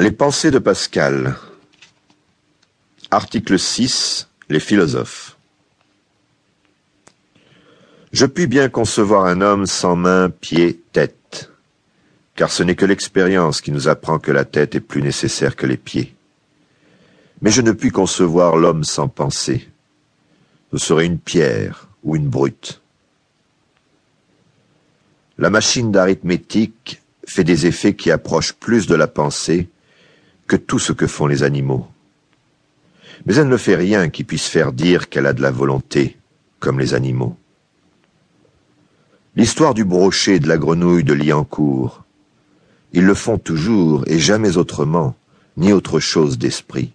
Les pensées de Pascal. Article 6. Les philosophes. Je puis bien concevoir un homme sans main, pied, tête, car ce n'est que l'expérience qui nous apprend que la tête est plus nécessaire que les pieds. Mais je ne puis concevoir l'homme sans pensée. Ce serait une pierre ou une brute. La machine d'arithmétique fait des effets qui approchent plus de la pensée que tout ce que font les animaux. Mais elle ne fait rien qui puisse faire dire qu'elle a de la volonté, comme les animaux. L'histoire du brochet et de la grenouille de Liancourt, ils le font toujours et jamais autrement, ni autre chose d'esprit.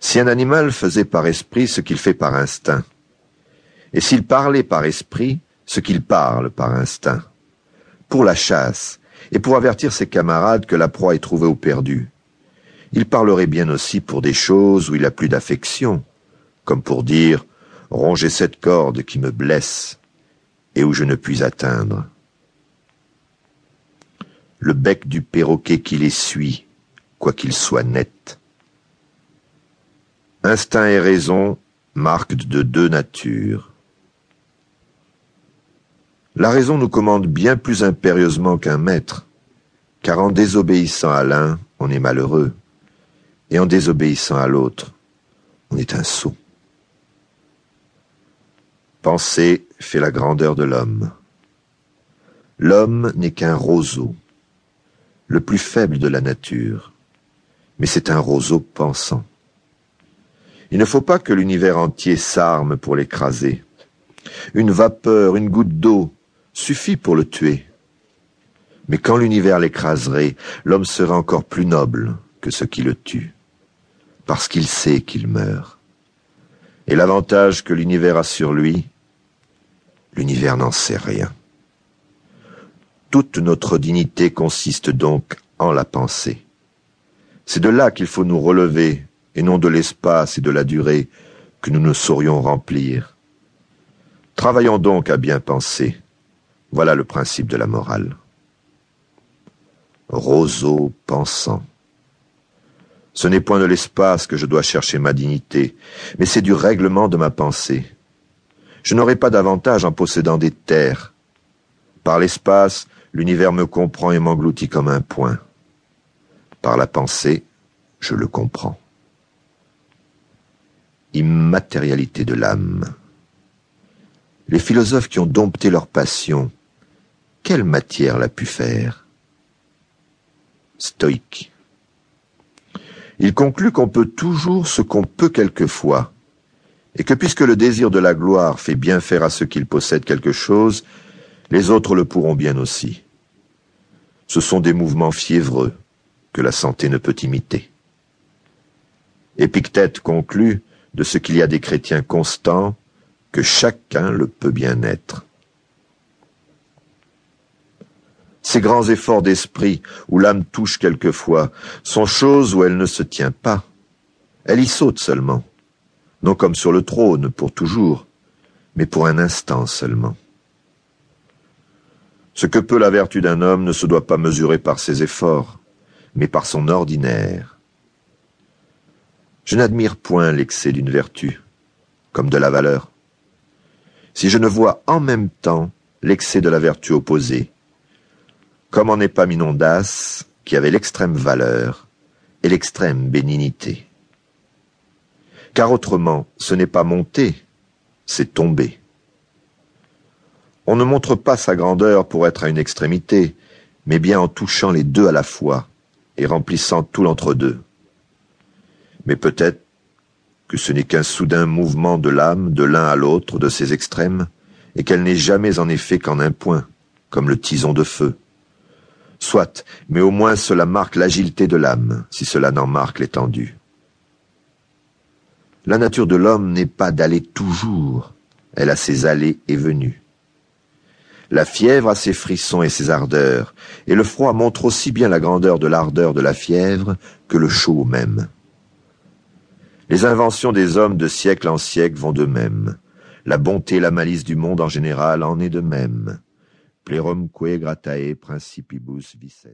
Si un animal faisait par esprit ce qu'il fait par instinct, et s'il parlait par esprit ce qu'il parle par instinct, pour la chasse, et pour avertir ses camarades que la proie est trouvée au perdu. Il parlerait bien aussi pour des choses où il a plus d'affection, comme pour dire Rongez cette corde qui me blesse et où je ne puis atteindre. Le bec du perroquet qui les suit, quoiqu'il soit net. Instinct et raison marquent de deux natures. La raison nous commande bien plus impérieusement qu'un maître, car en désobéissant à l'un, on est malheureux, et en désobéissant à l'autre, on est un sot. Penser fait la grandeur de l'homme. L'homme n'est qu'un roseau, le plus faible de la nature, mais c'est un roseau pensant. Il ne faut pas que l'univers entier s'arme pour l'écraser. Une vapeur, une goutte d'eau, suffit pour le tuer. Mais quand l'univers l'écraserait, l'homme serait encore plus noble que ce qui le tue, parce qu'il sait qu'il meurt. Et l'avantage que l'univers a sur lui, l'univers n'en sait rien. Toute notre dignité consiste donc en la pensée. C'est de là qu'il faut nous relever, et non de l'espace et de la durée que nous ne saurions remplir. Travaillons donc à bien penser, voilà le principe de la morale. Roseau pensant. Ce n'est point de l'espace que je dois chercher ma dignité, mais c'est du règlement de ma pensée. Je n'aurai pas d'avantage en possédant des terres. Par l'espace, l'univers me comprend et m'engloutit comme un point. Par la pensée, je le comprends. Immatérialité de l'âme. Les philosophes qui ont dompté leur passion quelle matière l'a pu faire? Stoïque. Il conclut qu'on peut toujours ce qu'on peut quelquefois, et que puisque le désir de la gloire fait bien faire à ceux qui possèdent quelque chose, les autres le pourront bien aussi. Ce sont des mouvements fiévreux que la santé ne peut imiter. Épictète conclut de ce qu'il y a des chrétiens constants que chacun le peut bien être. Ces grands efforts d'esprit où l'âme touche quelquefois sont choses où elle ne se tient pas. Elle y saute seulement, non comme sur le trône pour toujours, mais pour un instant seulement. Ce que peut la vertu d'un homme ne se doit pas mesurer par ses efforts, mais par son ordinaire. Je n'admire point l'excès d'une vertu, comme de la valeur. Si je ne vois en même temps l'excès de la vertu opposée, comme en Épaminondas, qui avait l'extrême valeur et l'extrême bénignité. Car autrement, ce n'est pas monter, c'est tomber. On ne montre pas sa grandeur pour être à une extrémité, mais bien en touchant les deux à la fois et remplissant tout l'entre-deux. Mais peut-être que ce n'est qu'un soudain mouvement de l'âme de l'un à l'autre de ces extrêmes, et qu'elle n'est jamais en effet qu'en un point, comme le tison de feu. Soit, mais au moins cela marque l'agilité de l'âme, si cela n'en marque l'étendue. La nature de l'homme n'est pas d'aller toujours, elle a ses allées et venues. La fièvre a ses frissons et ses ardeurs, et le froid montre aussi bien la grandeur de l'ardeur de la fièvre que le chaud même. Les inventions des hommes de siècle en siècle vont de même. La bonté et la malice du monde en général en est de même. Plerumque gratae principibus vices.